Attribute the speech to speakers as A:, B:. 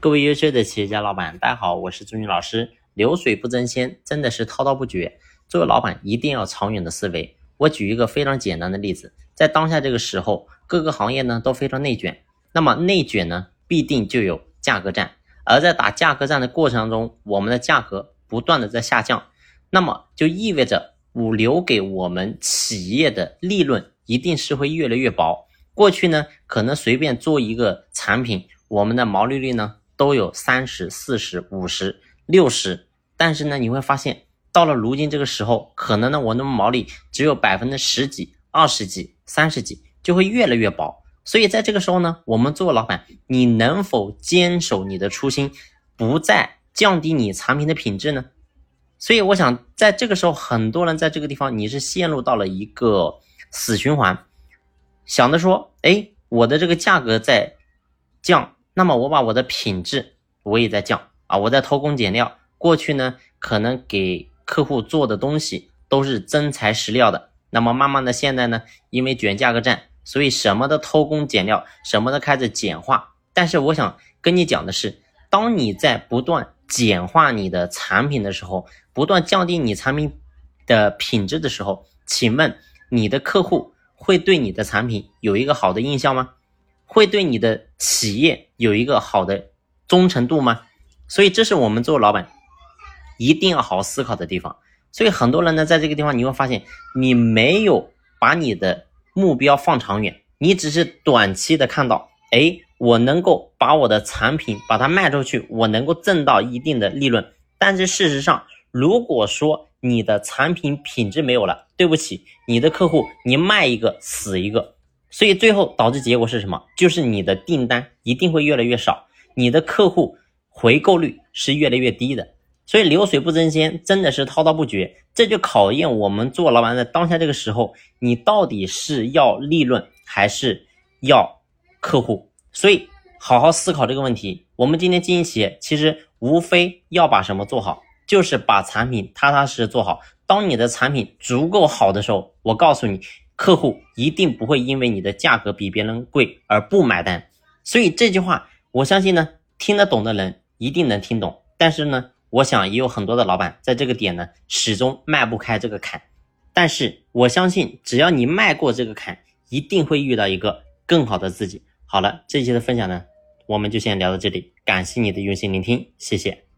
A: 各位优秀的企业家老板，大家好，我是朱军老师。流水不争先，真的是滔滔不绝。作为老板，一定要长远的思维。我举一个非常简单的例子，在当下这个时候，各个行业呢都非常内卷。那么内卷呢，必定就有价格战。而在打价格战的过程当中，我们的价格不断的在下降，那么就意味着我留给我们企业的利润一定是会越来越薄。过去呢，可能随便做一个产品，我们的毛利率呢。都有三十四十五十六十，但是呢，你会发现到了如今这个时候，可能呢，我那么毛利只有百分之十几、二十几、三十几，就会越来越薄。所以在这个时候呢，我们作为老板，你能否坚守你的初心，不再降低你产品的品质呢？所以我想，在这个时候，很多人在这个地方，你是陷入到了一个死循环，想着说，哎，我的这个价格在降。那么我把我的品质我也在降啊，我在偷工减料。过去呢，可能给客户做的东西都是真材实料的。那么慢慢的现在呢，因为卷价格战，所以什么的偷工减料，什么的开始简化。但是我想跟你讲的是，当你在不断简化你的产品的时候，不断降低你产品的品质的时候，请问你的客户会对你的产品有一个好的印象吗？会对你的企业有一个好的忠诚度吗？所以这是我们做老板一定要好好思考的地方。所以很多人呢，在这个地方你会发现，你没有把你的目标放长远，你只是短期的看到，哎，我能够把我的产品把它卖出去，我能够挣到一定的利润。但是事实上，如果说你的产品品质没有了，对不起，你的客户你卖一个死一个。所以最后导致结果是什么？就是你的订单一定会越来越少，你的客户回购率是越来越低的。所以流水不争先，真的是滔滔不绝。这就考验我们做老板的当下这个时候，你到底是要利润还是要客户？所以好好思考这个问题。我们今天经营企业，其实无非要把什么做好，就是把产品踏踏实实做好。当你的产品足够好的时候，我告诉你。客户一定不会因为你的价格比别人贵而不买单，所以这句话我相信呢，听得懂的人一定能听懂。但是呢，我想也有很多的老板在这个点呢，始终迈不开这个坎。但是我相信，只要你迈过这个坎，一定会遇到一个更好的自己。好了，这期的分享呢，我们就先聊到这里，感谢你的用心聆听，谢谢。